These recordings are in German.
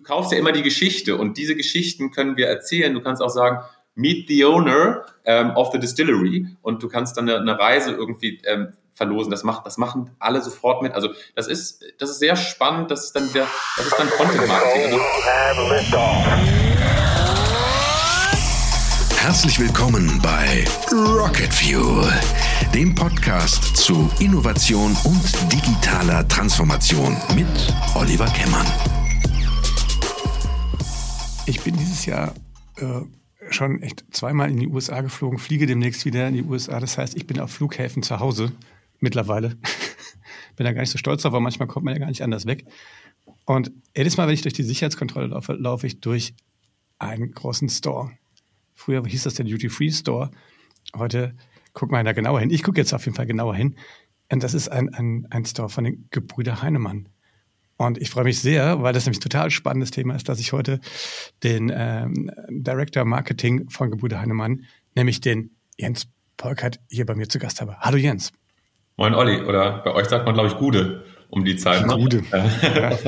du kaufst ja immer die Geschichte und diese Geschichten können wir erzählen. Du kannst auch sagen, meet the owner ähm, of the distillery und du kannst dann eine, eine Reise irgendwie ähm, verlosen. Das macht, das machen alle sofort mit. Also das ist, das ist sehr spannend. Das ist dann wieder, das ist dann Content Marketing. Also, Herzlich willkommen bei Rocket Fuel, dem Podcast zu Innovation und digitaler Transformation mit Oliver Kemmern. Ich bin dieses Jahr äh, schon echt zweimal in die USA geflogen, fliege demnächst wieder in die USA. Das heißt, ich bin auf Flughäfen zu Hause mittlerweile. bin da gar nicht so stolz drauf, aber manchmal kommt man ja gar nicht anders weg. Und jedes Mal, wenn ich durch die Sicherheitskontrolle laufe, laufe ich durch einen großen Store. Früher hieß das der Duty-Free-Store. Heute guck mal da genauer hin. Ich gucke jetzt auf jeden Fall genauer hin. Und das ist ein, ein, ein Store von den Gebrüder Heinemann. Und ich freue mich sehr, weil das nämlich ein total spannendes Thema ist, dass ich heute den ähm, Director Marketing von Gebrüder Heinemann, nämlich den Jens Polkert, hier bei mir zu Gast habe. Hallo Jens. Moin Olli, oder bei euch sagt man, glaube ich, Gude um die Zeit. Gute. Ja.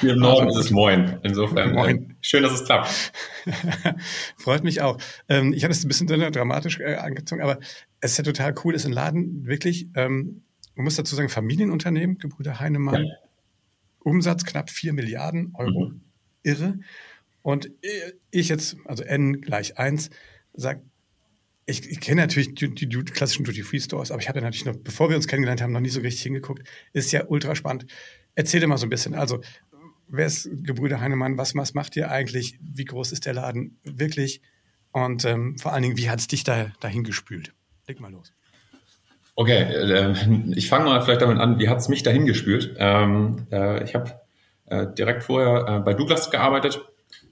Hier im Norden also, ist es Moin. Insofern Moin. Äh, schön, dass es klappt. Freut mich auch. Ähm, ich habe es ein bisschen dramatisch äh, angezogen, aber es ist ja total cool. Es ist ein Laden, wirklich, ähm, man muss dazu sagen, Familienunternehmen, Gebrüder Heinemann. Ja. Umsatz knapp 4 Milliarden Euro. Mhm. Irre. Und ich jetzt, also N gleich 1, sage, ich, ich kenne natürlich die, die, die klassischen Duty-Free-Stores, aber ich habe natürlich noch, bevor wir uns kennengelernt haben, noch nie so richtig hingeguckt. Ist ja ultra spannend. Erzähl dir mal so ein bisschen. Also, wer ist Gebrüder Heinemann? Was, was macht ihr eigentlich? Wie groß ist der Laden wirklich? Und ähm, vor allen Dingen, wie hat es dich da, dahin gespült? Leg mal los. Okay, äh, ich fange mal vielleicht damit an, wie hat es mich dahin gespült? Ähm, äh, ich habe äh, direkt vorher äh, bei Douglas gearbeitet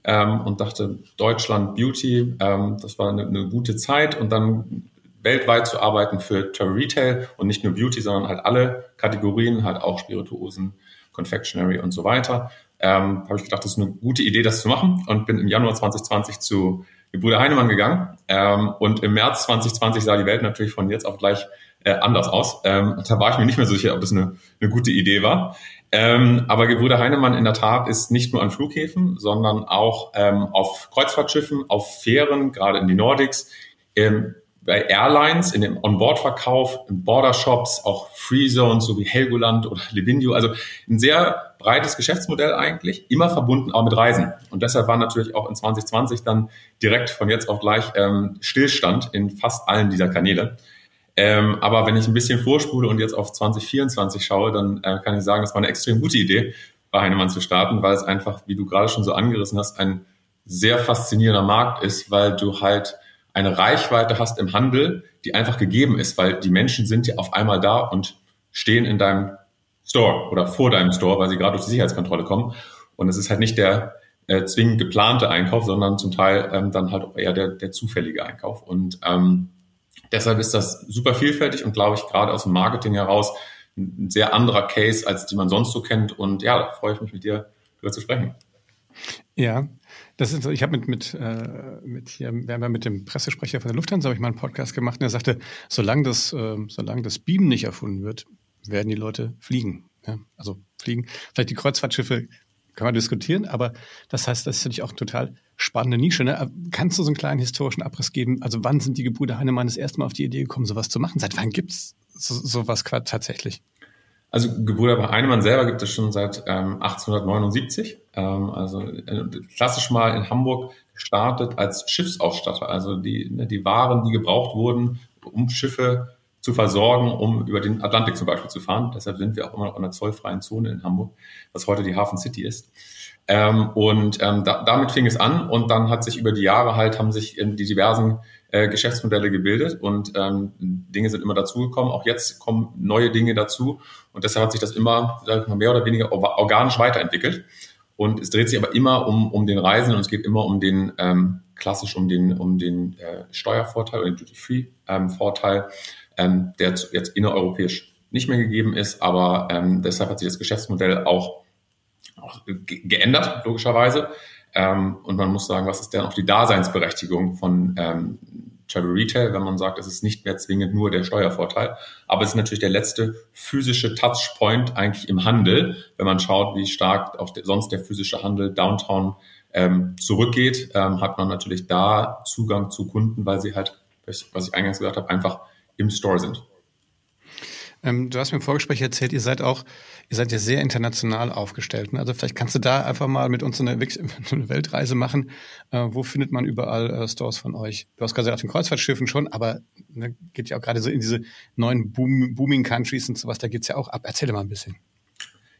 ähm, und dachte, Deutschland Beauty, ähm, das war eine, eine, gute Zeit und dann weltweit zu arbeiten für Travel Retail und nicht nur Beauty, sondern halt alle Kategorien, halt auch Spirituosen, Confectionery und so weiter. Ähm, habe ich gedacht, das ist eine gute Idee, das zu machen und bin im Januar 2020 zu Bruder Heinemann gegangen ähm, und im März 2020 sah die Welt natürlich von jetzt auf gleich äh, anders aus. Ähm, da war ich mir nicht mehr so sicher, ob das eine, eine gute Idee war. Ähm, aber Gebrüder Heinemann in der Tat ist nicht nur an Flughäfen, sondern auch ähm, auf Kreuzfahrtschiffen, auf Fähren, gerade in die Nordics, ähm, bei Airlines, in dem Onboard-Verkauf, in Border-Shops, auch Free Zones, so wie Helgoland oder Levindio. Also ein sehr breites Geschäftsmodell eigentlich, immer verbunden auch mit Reisen. Und deshalb war natürlich auch in 2020 dann direkt von jetzt auf gleich ähm, Stillstand in fast allen dieser Kanäle. Ähm, aber wenn ich ein bisschen vorspule und jetzt auf 2024 schaue, dann äh, kann ich sagen, das war eine extrem gute Idee, bei Heinemann zu starten, weil es einfach, wie du gerade schon so angerissen hast, ein sehr faszinierender Markt ist, weil du halt eine Reichweite hast im Handel, die einfach gegeben ist, weil die Menschen sind ja auf einmal da und stehen in deinem Store oder vor deinem Store, weil sie gerade durch die Sicherheitskontrolle kommen. Und es ist halt nicht der äh, zwingend geplante Einkauf, sondern zum Teil ähm, dann halt auch eher der, der zufällige Einkauf. Und ähm, Deshalb ist das super vielfältig und glaube ich gerade aus dem Marketing heraus ein sehr anderer Case, als die man sonst so kennt. Und ja, da freue ich mich mit dir darüber zu sprechen. Ja, das ist, ich habe mit, mit, äh, mit hier, wir haben ja mit dem Pressesprecher von der Lufthansa habe ich mal einen Podcast gemacht und er sagte, solange das, äh, solange das Beam nicht erfunden wird, werden die Leute fliegen. Ja? Also fliegen. Vielleicht die Kreuzfahrtschiffe kann man diskutieren, aber das heißt, das ist natürlich auch total spannende Nische. Ne? Kannst du so einen kleinen historischen Abriss geben? Also wann sind die Gebrüder Heinemann das erste Mal auf die Idee gekommen, sowas zu machen? Seit wann gibt es so, sowas tatsächlich? Also Gebrüder Heinemann selber gibt es schon seit ähm, 1879. Ähm, also äh, klassisch mal in Hamburg gestartet als Schiffsausstatter. Also die, ne, die Waren, die gebraucht wurden, um Schiffe zu versorgen, um über den Atlantik zum Beispiel zu fahren. Deshalb sind wir auch immer noch in einer zollfreien Zone in Hamburg, was heute die Hafen City ist. Ähm, und ähm, da, damit fing es an und dann hat sich über die Jahre halt, haben sich die diversen äh, Geschäftsmodelle gebildet und ähm, Dinge sind immer dazugekommen. Auch jetzt kommen neue Dinge dazu und deshalb hat sich das immer mehr oder weniger organisch weiterentwickelt. Und es dreht sich aber immer um, um den Reisen und es geht immer um den, ähm, klassisch um den, um den äh, Steuervorteil oder den Duty-Free-Vorteil, ähm, der jetzt innereuropäisch nicht mehr gegeben ist, aber ähm, deshalb hat sich das Geschäftsmodell auch auch geändert, logischerweise. Ähm, und man muss sagen, was ist denn auch die Daseinsberechtigung von ähm, Travel Retail, wenn man sagt, es ist nicht mehr zwingend nur der Steuervorteil. Aber es ist natürlich der letzte physische Touchpoint eigentlich im Handel, wenn man schaut, wie stark auch der, sonst der physische Handel Downtown ähm, zurückgeht, ähm, hat man natürlich da Zugang zu Kunden, weil sie halt, was ich eingangs gesagt habe, einfach im Store sind. Ähm, du hast mir im Vorgespräch erzählt, ihr seid auch, ihr seid ja sehr international aufgestellt. Ne? Also vielleicht kannst du da einfach mal mit uns eine, eine Weltreise machen. Äh, wo findet man überall äh, Stores von euch? Du hast gerade auf den Kreuzfahrtschiffen schon, aber ne, geht ja auch gerade so in diese neuen Boom, Booming Countries und sowas, da geht's ja auch ab. Erzähl mal ein bisschen.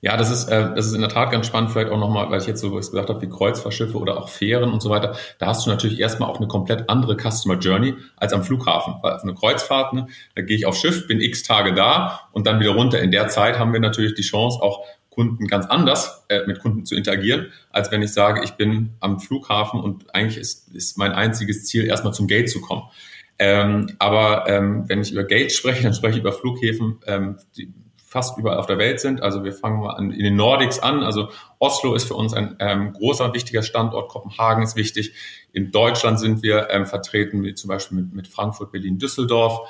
Ja, das ist, äh, das ist in der Tat ganz spannend, vielleicht auch nochmal, weil ich jetzt so was gesagt habe, wie Kreuzfahrtschiffe oder auch Fähren und so weiter. Da hast du natürlich erstmal auch eine komplett andere Customer Journey als am Flughafen. Weil auf eine Kreuzfahrt, ne, da gehe ich aufs Schiff, bin x Tage da und dann wieder runter. In der Zeit haben wir natürlich die Chance, auch Kunden ganz anders äh, mit Kunden zu interagieren, als wenn ich sage, ich bin am Flughafen und eigentlich ist, ist mein einziges Ziel, erstmal zum Gate zu kommen. Ähm, aber ähm, wenn ich über Gate spreche, dann spreche ich über Flughäfen, ähm, die, fast überall auf der Welt sind. Also wir fangen mal an, in den Nordics an. Also Oslo ist für uns ein ähm, großer, wichtiger Standort. Kopenhagen ist wichtig. In Deutschland sind wir ähm, vertreten, wie zum Beispiel mit, mit Frankfurt, Berlin, Düsseldorf.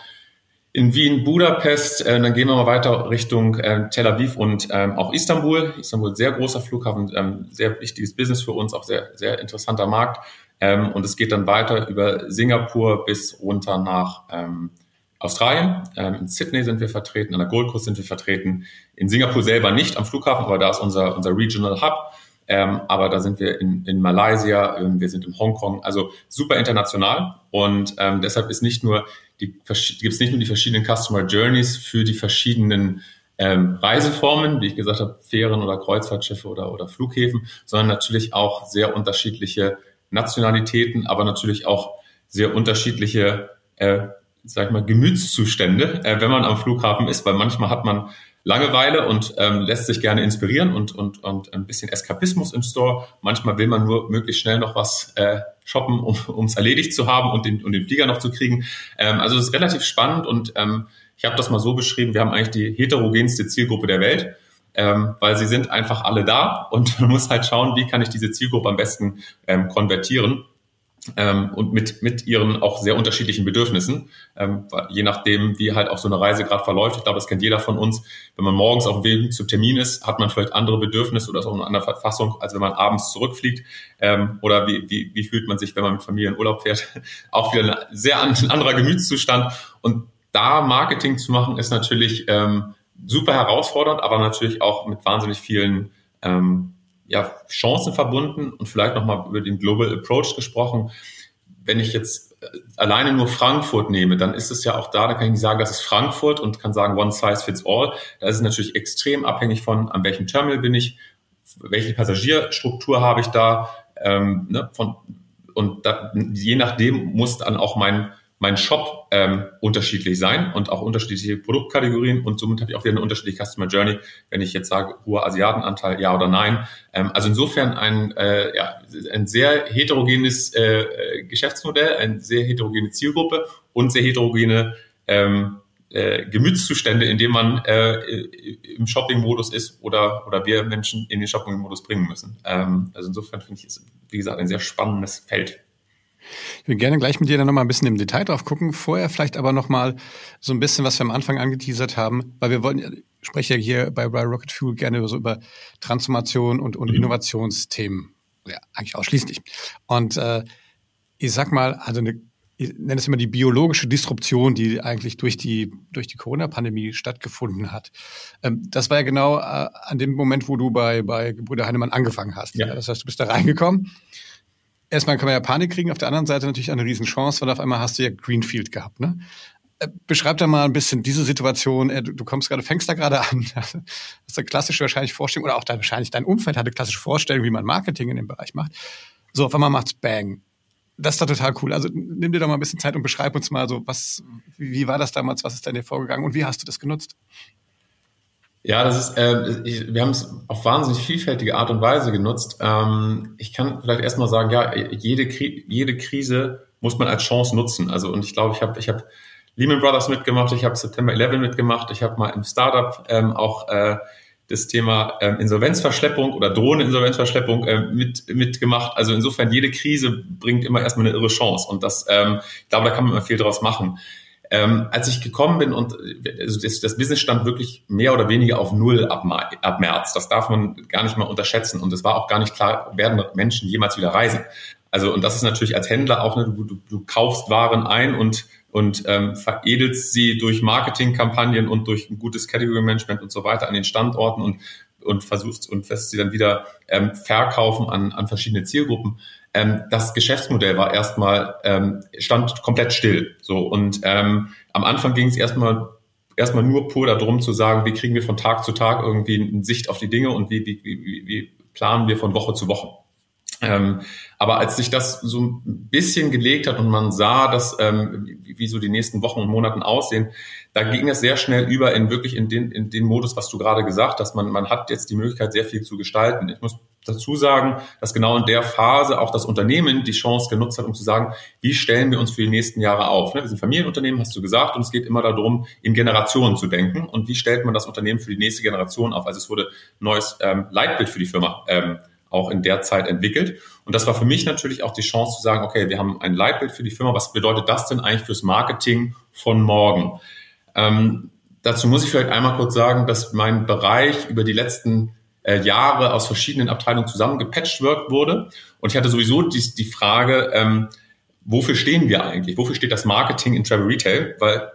In Wien, Budapest, äh, dann gehen wir mal weiter Richtung äh, Tel Aviv und ähm, auch Istanbul. Istanbul, sehr großer Flughafen, ähm, sehr wichtiges Business für uns, auch sehr, sehr interessanter Markt. Ähm, und es geht dann weiter über Singapur bis runter nach ähm, Australien. Ähm, in Sydney sind wir vertreten, an der Gold Coast sind wir vertreten, in Singapur selber nicht am Flughafen, aber da ist unser, unser Regional Hub. Ähm, aber da sind wir in, in Malaysia, ähm, wir sind in Hongkong, also super international. Und ähm, deshalb ist nicht nur die, gibt es nicht nur die verschiedenen Customer Journeys für die verschiedenen ähm, Reiseformen, wie ich gesagt habe, Fähren oder Kreuzfahrtschiffe oder, oder Flughäfen, sondern natürlich auch sehr unterschiedliche Nationalitäten, aber natürlich auch sehr unterschiedliche äh, sag mal, Gemütszustände, äh, wenn man am Flughafen ist, weil manchmal hat man Langeweile und ähm, lässt sich gerne inspirieren und, und, und ein bisschen Eskapismus im Store. Manchmal will man nur möglichst schnell noch was äh, shoppen, um es erledigt zu haben und den, und den Flieger noch zu kriegen. Ähm, also es ist relativ spannend und ähm, ich habe das mal so beschrieben, wir haben eigentlich die heterogenste Zielgruppe der Welt, ähm, weil sie sind einfach alle da und man muss halt schauen, wie kann ich diese Zielgruppe am besten ähm, konvertieren ähm, und mit, mit ihren auch sehr unterschiedlichen Bedürfnissen, ähm, je nachdem, wie halt auch so eine Reise gerade verläuft. Ich glaube, das kennt jeder von uns. Wenn man morgens auf dem Weg zum Termin ist, hat man vielleicht andere Bedürfnisse oder ist auch eine andere Verfassung, als wenn man abends zurückfliegt. Ähm, oder wie, wie, wie fühlt man sich, wenn man mit Familie in Urlaub fährt? auch wieder ein sehr an, ein anderer Gemütszustand. Und da Marketing zu machen, ist natürlich ähm, super herausfordernd, aber natürlich auch mit wahnsinnig vielen ähm, ja, Chancen verbunden und vielleicht nochmal über den Global Approach gesprochen. Wenn ich jetzt äh, alleine nur Frankfurt nehme, dann ist es ja auch da, da kann ich nicht sagen, das ist Frankfurt und kann sagen, one size fits all. Da ist es natürlich extrem abhängig von, an welchem Terminal bin ich, welche Passagierstruktur habe ich da, ähm, ne, von, und da, je nachdem muss dann auch mein mein Shop ähm, unterschiedlich sein und auch unterschiedliche Produktkategorien und somit habe ich auch wieder eine unterschiedliche Customer Journey, wenn ich jetzt sage, hoher Asiatenanteil, ja oder nein. Ähm, also insofern ein, äh, ja, ein sehr heterogenes äh, Geschäftsmodell, eine sehr heterogene Zielgruppe und sehr heterogene ähm, äh, Gemütszustände, in dem man äh, im Shopping-Modus ist oder, oder wir Menschen in den Shopping-Modus bringen müssen. Ähm, also insofern finde ich es, wie gesagt, ein sehr spannendes Feld. Ich will gerne gleich mit dir dann nochmal ein bisschen im Detail drauf gucken. Vorher vielleicht aber nochmal so ein bisschen, was wir am Anfang angeteasert haben, weil wir wollen, ich spreche ja hier bei, bei Rocket Fuel gerne so über Transformation und, und mhm. Innovationsthemen. Ja, eigentlich ausschließlich. Und äh, ich sag mal, also eine, ich nenne es immer die biologische Disruption, die eigentlich durch die, durch die Corona-Pandemie stattgefunden hat. Ähm, das war ja genau äh, an dem Moment, wo du bei, bei Gebrüder Heinemann angefangen hast. Ja. Das heißt, du bist da reingekommen erstmal kann man ja Panik kriegen, auf der anderen Seite natürlich eine Riesenchance, weil auf einmal hast du ja Greenfield gehabt. Ne? Äh, beschreib da mal ein bisschen diese Situation. Äh, du, kommst gerade, fängst da gerade an. Hast du klassische wahrscheinlich Vorstellung oder auch da wahrscheinlich dein Umfeld hatte klassische Vorstellungen, wie man Marketing in dem Bereich macht. So, auf einmal macht's Bang. Das ist doch total cool. Also nimm dir doch mal ein bisschen Zeit und beschreib uns mal so, was, wie war das damals, was ist denn dir vorgegangen und wie hast du das genutzt? Ja, das ist, äh, ich, wir haben es auf wahnsinnig vielfältige Art und Weise genutzt. Ähm, ich kann vielleicht erstmal sagen, ja, jede, Kri jede Krise muss man als Chance nutzen. Also und ich glaube, ich habe ich hab Lehman Brothers mitgemacht, ich habe September 11 mitgemacht, ich habe mal im Startup ähm, auch äh, das Thema ähm, Insolvenzverschleppung oder drohende Insolvenzverschleppung äh, mit, mitgemacht. Also insofern, jede Krise bringt immer erstmal eine irre Chance. Und das, ähm, ich glaube, da kann man immer viel draus machen. Ähm, als ich gekommen bin und also das, das, Business stand wirklich mehr oder weniger auf Null ab, ab März. Das darf man gar nicht mal unterschätzen. Und es war auch gar nicht klar, werden Menschen jemals wieder reisen. Also, und das ist natürlich als Händler auch, ne, du, du, du kaufst Waren ein und und ähm, veredelst sie durch Marketingkampagnen und durch ein gutes Category Management und so weiter an den Standorten und und versuchst und wirst sie dann wieder ähm, verkaufen an, an verschiedene Zielgruppen. Ähm, das Geschäftsmodell war erstmal ähm, stand komplett still. So und ähm, am Anfang ging es erstmal erstmal nur pur darum zu sagen, wie kriegen wir von Tag zu Tag irgendwie eine Sicht auf die Dinge und wie, wie, wie, wie planen wir von Woche zu Woche. Ähm, aber als sich das so ein bisschen gelegt hat und man sah, dass ähm, wie, wie so die nächsten Wochen und Monaten aussehen, da ging es sehr schnell über in wirklich in den, in den Modus, was du gerade gesagt hast. Man, man hat jetzt die Möglichkeit, sehr viel zu gestalten. Ich muss dazu sagen, dass genau in der Phase auch das Unternehmen die Chance genutzt hat, um zu sagen, wie stellen wir uns für die nächsten Jahre auf? Ne, wir sind Familienunternehmen, hast du gesagt, und es geht immer darum, in Generationen zu denken. Und wie stellt man das Unternehmen für die nächste Generation auf? Also es wurde neues ähm, Leitbild für die Firma ähm, auch in der Zeit entwickelt. Und das war für mich natürlich auch die Chance zu sagen, okay, wir haben ein Leitbild für die Firma. Was bedeutet das denn eigentlich fürs Marketing von morgen? Ähm, dazu muss ich vielleicht einmal kurz sagen, dass mein Bereich über die letzten äh, Jahre aus verschiedenen Abteilungen zusammengepatchworked wurde. Und ich hatte sowieso die, die Frage, ähm, wofür stehen wir eigentlich? Wofür steht das Marketing in Travel Retail? Weil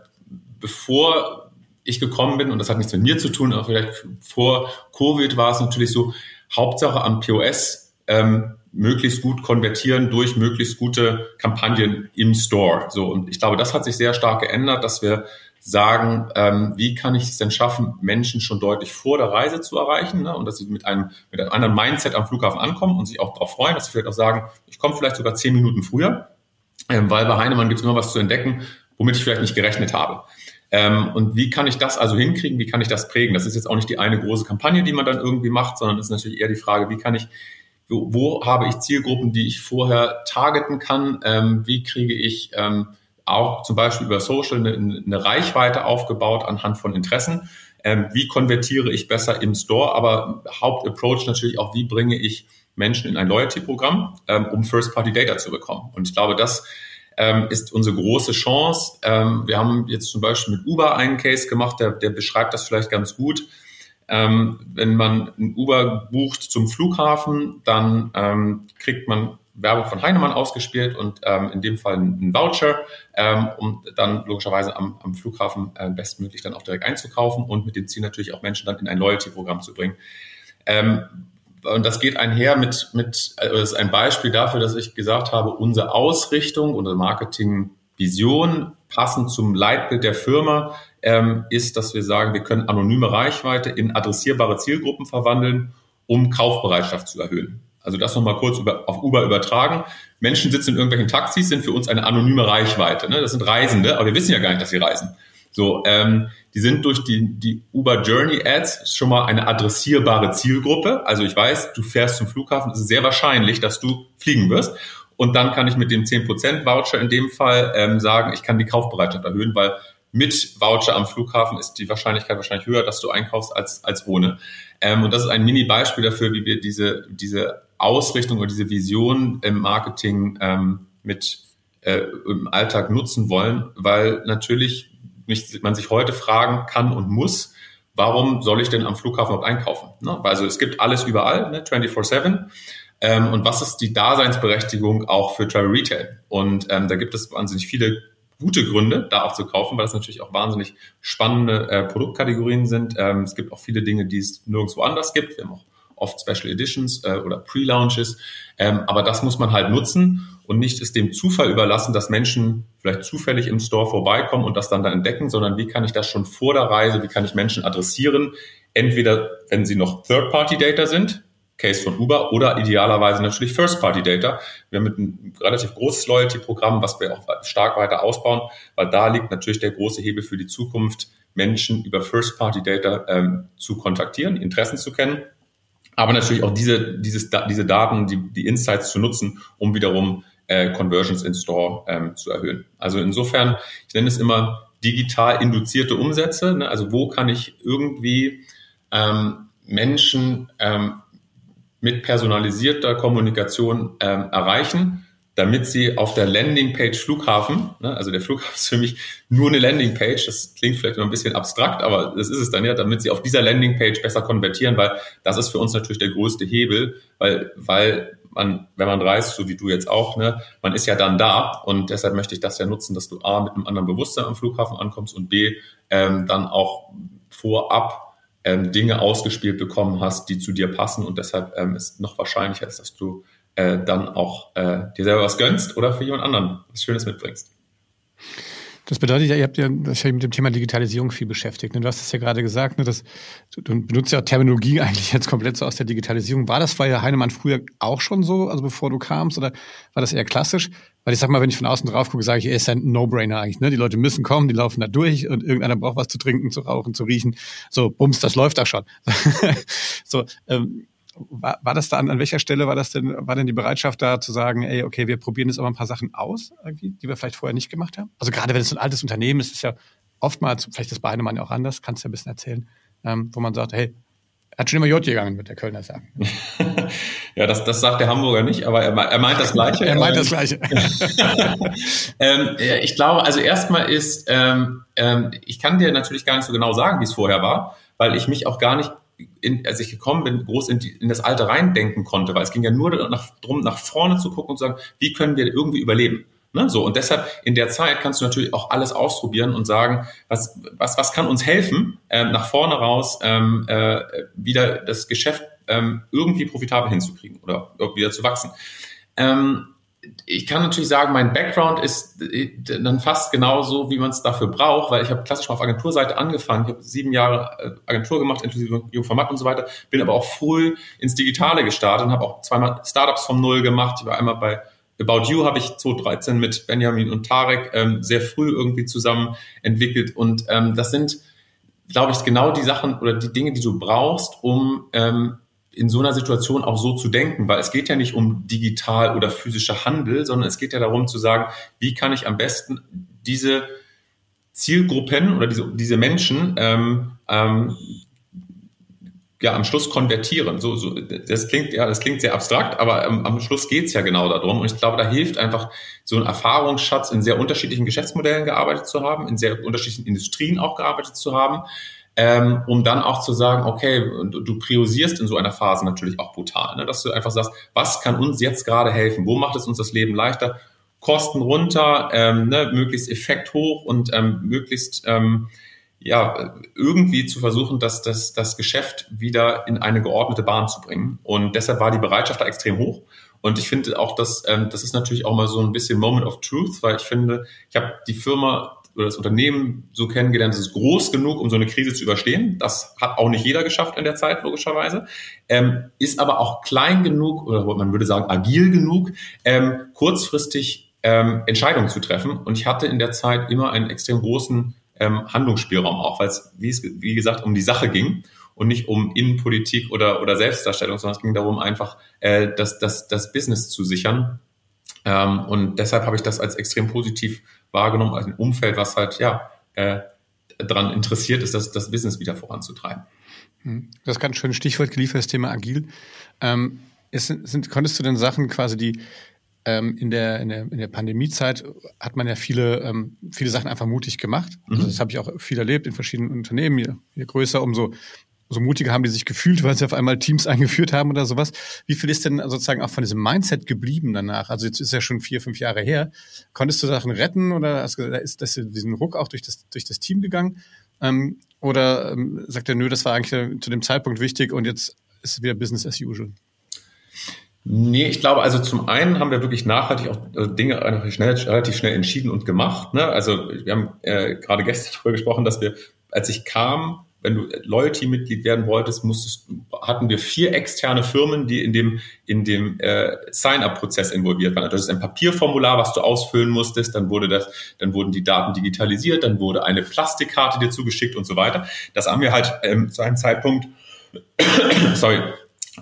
bevor ich gekommen bin, und das hat nichts mit mir zu tun, aber vielleicht vor Covid war es natürlich so, Hauptsache am POS ähm, möglichst gut konvertieren durch möglichst gute Kampagnen im Store. So und ich glaube, das hat sich sehr stark geändert, dass wir sagen, ähm, wie kann ich es denn schaffen, Menschen schon deutlich vor der Reise zu erreichen ne? und dass sie mit einem, mit einem anderen Mindset am Flughafen ankommen und sich auch darauf freuen, dass sie vielleicht auch sagen, ich komme vielleicht sogar zehn Minuten früher, ähm, weil bei Heinemann gibt es immer was zu entdecken, womit ich vielleicht nicht gerechnet habe. Ähm, und wie kann ich das also hinkriegen? Wie kann ich das prägen? Das ist jetzt auch nicht die eine große Kampagne, die man dann irgendwie macht, sondern es ist natürlich eher die Frage, wie kann ich, wo, wo habe ich Zielgruppen, die ich vorher targeten kann? Ähm, wie kriege ich ähm, auch zum Beispiel über Social eine, eine Reichweite aufgebaut anhand von Interessen? Ähm, wie konvertiere ich besser im Store? Aber Hauptapproach natürlich auch, wie bringe ich Menschen in ein Loyalty-Programm, ähm, um First-Party-Data zu bekommen? Und ich glaube, das ähm, ist unsere große Chance. Ähm, wir haben jetzt zum Beispiel mit Uber einen Case gemacht, der, der beschreibt das vielleicht ganz gut. Ähm, wenn man ein Uber bucht zum Flughafen, dann ähm, kriegt man Werbung von Heinemann ausgespielt und ähm, in dem Fall einen Voucher, ähm, um dann logischerweise am, am Flughafen äh, bestmöglich dann auch direkt einzukaufen und mit dem Ziel natürlich auch Menschen dann in ein Loyalty-Programm zu bringen. Ähm, und das geht einher mit, mit, also das ist ein Beispiel dafür, dass ich gesagt habe, unsere Ausrichtung, unsere Marketingvision passend zum Leitbild der Firma ähm, ist, dass wir sagen, wir können anonyme Reichweite in adressierbare Zielgruppen verwandeln, um Kaufbereitschaft zu erhöhen. Also das nochmal kurz über, auf Uber übertragen. Menschen sitzen in irgendwelchen Taxis, sind für uns eine anonyme Reichweite. Ne? Das sind Reisende, aber wir wissen ja gar nicht, dass sie reisen. So, ähm, die sind durch die, die Uber Journey Ads schon mal eine adressierbare Zielgruppe. Also ich weiß, du fährst zum Flughafen, es ist sehr wahrscheinlich, dass du fliegen wirst. Und dann kann ich mit dem 10% Voucher in dem Fall ähm, sagen, ich kann die Kaufbereitschaft erhöhen, weil mit Voucher am Flughafen ist die Wahrscheinlichkeit wahrscheinlich höher, dass du einkaufst als, als ohne. Ähm, und das ist ein Mini-Beispiel dafür, wie wir diese, diese Ausrichtung oder diese Vision im Marketing ähm, mit äh, im Alltag nutzen wollen, weil natürlich mich, man sich heute fragen kann und muss, warum soll ich denn am Flughafen überhaupt einkaufen? Ne? Also es gibt alles überall, ne? 24-7. Ähm, und was ist die Daseinsberechtigung auch für Travel Retail? Und ähm, da gibt es wahnsinnig viele gute Gründe, da auch zu kaufen, weil es natürlich auch wahnsinnig spannende äh, Produktkategorien sind. Ähm, es gibt auch viele Dinge, die es nirgendwo anders gibt. Wir haben auch oft Special Editions äh, oder Pre-Launches. Ähm, aber das muss man halt nutzen und nicht es dem Zufall überlassen, dass Menschen vielleicht zufällig im Store vorbeikommen und das dann da entdecken, sondern wie kann ich das schon vor der Reise, wie kann ich Menschen adressieren? Entweder, wenn sie noch Third-Party-Data sind, Case von Uber, oder idealerweise natürlich First-Party-Data. Wir haben mit ein relativ großes Loyalty-Programm, was wir auch stark weiter ausbauen, weil da liegt natürlich der große Hebel für die Zukunft, Menschen über First-Party-Data ähm, zu kontaktieren, Interessen zu kennen aber natürlich auch diese, dieses, diese Daten, die, die Insights zu nutzen, um wiederum äh, Conversions in Store ähm, zu erhöhen. Also insofern, ich nenne es immer digital induzierte Umsätze. Ne? Also wo kann ich irgendwie ähm, Menschen ähm, mit personalisierter Kommunikation ähm, erreichen, damit sie auf der Landingpage Flughafen, ne, also der Flughafen ist für mich nur eine Landingpage, das klingt vielleicht noch ein bisschen abstrakt, aber das ist es dann ja, damit sie auf dieser Landingpage besser konvertieren, weil das ist für uns natürlich der größte Hebel, weil, weil man, wenn man reist, so wie du jetzt auch, ne, man ist ja dann da und deshalb möchte ich das ja nutzen, dass du A, mit einem anderen Bewusstsein am Flughafen ankommst und B, ähm, dann auch vorab ähm, Dinge ausgespielt bekommen hast, die zu dir passen und deshalb ähm, ist noch wahrscheinlicher, dass du äh, dann auch äh, dir selber was gönnst oder für jemand anderen was Schönes mitbringst. Das bedeutet ja, ihr habt ja das ja mit dem Thema Digitalisierung viel beschäftigt. Ne? Du hast es ja gerade gesagt, ne, dass du benutzt ja Terminologie eigentlich jetzt komplett so aus der Digitalisierung. War das bei Heinemann früher auch schon so, also bevor du kamst, oder war das eher klassisch? Weil ich sag mal, wenn ich von außen drauf gucke, sage ich, er ist ein No-Brainer eigentlich. Ne? Die Leute müssen kommen, die laufen da durch und irgendeiner braucht was zu trinken, zu rauchen, zu riechen. So, bums, das läuft da schon. so, ähm, war, war das da an, an welcher Stelle war das denn, war denn die Bereitschaft da zu sagen, ey, okay, wir probieren jetzt aber ein paar Sachen aus, irgendwie, die wir vielleicht vorher nicht gemacht haben? Also gerade wenn es ein altes Unternehmen ist, ist ja oftmals, vielleicht ist bei Heinemann ja auch anders, kannst du ja ein bisschen erzählen, ähm, wo man sagt, hey, er hat schon immer J gegangen, wird der Kölner sagen. ja, das, das sagt der Hamburger nicht, aber er, er meint das Gleiche. er meint das Gleiche. ähm, ich glaube, also erstmal ist, ähm, ähm, ich kann dir natürlich gar nicht so genau sagen, wie es vorher war, weil ich mich auch gar nicht in, als ich gekommen bin, groß in, die, in das Alte reindenken konnte, weil es ging ja nur darum, nach vorne zu gucken und zu sagen, wie können wir irgendwie überleben? Ne? So, und deshalb in der Zeit kannst du natürlich auch alles ausprobieren und sagen, was, was, was kann uns helfen, ähm, nach vorne raus ähm, äh, wieder das Geschäft ähm, irgendwie profitabel hinzukriegen oder wieder zu wachsen. Ähm, ich kann natürlich sagen, mein Background ist äh, dann fast genauso, wie man es dafür braucht, weil ich habe klassisch mal auf Agenturseite angefangen. Ich habe sieben Jahre äh, Agentur gemacht, inklusive Jungformat und so weiter, bin aber auch früh ins Digitale gestartet und habe auch zweimal Startups vom Null gemacht. Ich war einmal bei About You habe ich 2013 mit Benjamin und Tarek ähm, sehr früh irgendwie zusammen entwickelt und ähm, das sind, glaube ich, genau die Sachen oder die Dinge, die du brauchst, um ähm, in so einer Situation auch so zu denken, weil es geht ja nicht um digital oder physischer Handel, sondern es geht ja darum zu sagen, wie kann ich am besten diese Zielgruppen oder diese, diese Menschen ähm, ähm, ja am Schluss konvertieren. So, so, das klingt ja, das klingt sehr abstrakt, aber ähm, am Schluss geht's ja genau darum. Und ich glaube, da hilft einfach so ein Erfahrungsschatz in sehr unterschiedlichen Geschäftsmodellen gearbeitet zu haben, in sehr unterschiedlichen Industrien auch gearbeitet zu haben ähm, um dann auch zu sagen, okay, du, du priorisierst in so einer Phase natürlich auch brutal, ne? dass du einfach sagst, was kann uns jetzt gerade helfen? Wo macht es uns das Leben leichter? Kosten runter, ähm, ne? möglichst Effekt hoch und ähm, möglichst ähm, ja, irgendwie zu versuchen, dass das, das Geschäft wieder in eine geordnete Bahn zu bringen. Und deshalb war die Bereitschaft da extrem hoch. Und ich finde auch, dass ähm, das ist natürlich auch mal so ein bisschen Moment of Truth, weil ich finde, ich habe die Firma oder das Unternehmen so kennengelernt, es ist groß genug, um so eine Krise zu überstehen. Das hat auch nicht jeder geschafft in der Zeit, logischerweise. Ähm, ist aber auch klein genug, oder man würde sagen agil genug, ähm, kurzfristig ähm, Entscheidungen zu treffen. Und ich hatte in der Zeit immer einen extrem großen ähm, Handlungsspielraum auch, weil es, wie, wie gesagt, um die Sache ging und nicht um Innenpolitik oder, oder Selbstdarstellung, sondern es ging darum, einfach äh, das, das, das Business zu sichern. Ähm, und deshalb habe ich das als extrem positiv wahrgenommen, als ein Umfeld, was halt ja äh, daran interessiert ist, das, das Business wieder voranzutreiben. Hm. Das ist ganz schön Stichwort geliefert, das Thema agil. Ähm, ist, sind, konntest du denn Sachen quasi, die ähm, in, der, in, der, in der Pandemiezeit hat man ja viele, ähm, viele Sachen einfach mutig gemacht. Also mhm. das habe ich auch viel erlebt in verschiedenen Unternehmen. Je, je größer, umso so mutiger haben die sich gefühlt, weil sie auf einmal Teams eingeführt haben oder sowas. Wie viel ist denn sozusagen auch von diesem Mindset geblieben danach? Also jetzt ist ja schon vier, fünf Jahre her. Konntest du Sachen retten oder hast ist das diesen Ruck auch durch das, durch das Team gegangen? Ähm, oder ähm, sagt er, nö, das war eigentlich zu dem Zeitpunkt wichtig und jetzt ist es wieder Business as usual? Nee, ich glaube, also zum einen haben wir wirklich nachhaltig auch also Dinge relativ schnell, relativ schnell entschieden und gemacht. Ne? Also wir haben äh, gerade gestern darüber gesprochen, dass wir, als ich kam, wenn du Loyalty-Mitglied werden wolltest, musstest, hatten wir vier externe Firmen, die in dem, in dem äh, Sign-up-Prozess involviert waren. Also das ist ein Papierformular, was du ausfüllen musstest, dann wurde das, dann wurden die Daten digitalisiert, dann wurde eine Plastikkarte dir zugeschickt und so weiter. Das haben wir halt ähm, zu einem Zeitpunkt, sorry,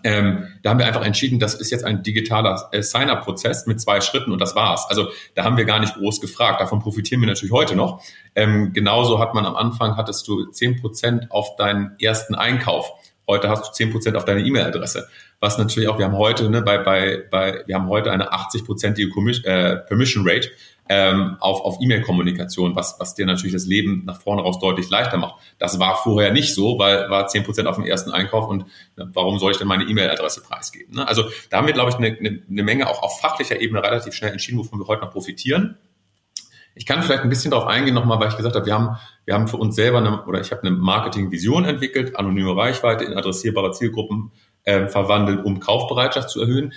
ähm, da haben wir einfach entschieden, das ist jetzt ein digitaler äh, Sign-up-Prozess mit zwei Schritten und das war's. Also da haben wir gar nicht groß gefragt. Davon profitieren wir natürlich heute noch. Ähm, genauso hat man am Anfang, hattest du zehn Prozent auf deinen ersten Einkauf. heute hast du zehn Prozent auf deine E-Mail-Adresse. Was natürlich auch, wir haben heute, ne, bei, bei, bei, wir haben heute eine 80-prozentige äh, Permission Rate ähm, auf, auf E-Mail-Kommunikation, was, was dir natürlich das Leben nach vorne raus deutlich leichter macht. Das war vorher nicht so, weil war zehn Prozent auf dem ersten Einkauf und ne, warum soll ich denn meine E-Mail-Adresse preisgeben? Ne? Also da haben wir, glaube ich, eine, eine, eine Menge auch auf fachlicher Ebene relativ schnell entschieden, wovon wir heute noch profitieren. Ich kann vielleicht ein bisschen darauf eingehen nochmal, weil ich gesagt habe, wir haben, wir haben für uns selber eine, oder ich habe eine Marketing-Vision entwickelt, anonyme Reichweite in adressierbare Zielgruppen äh, verwandeln, um Kaufbereitschaft zu erhöhen.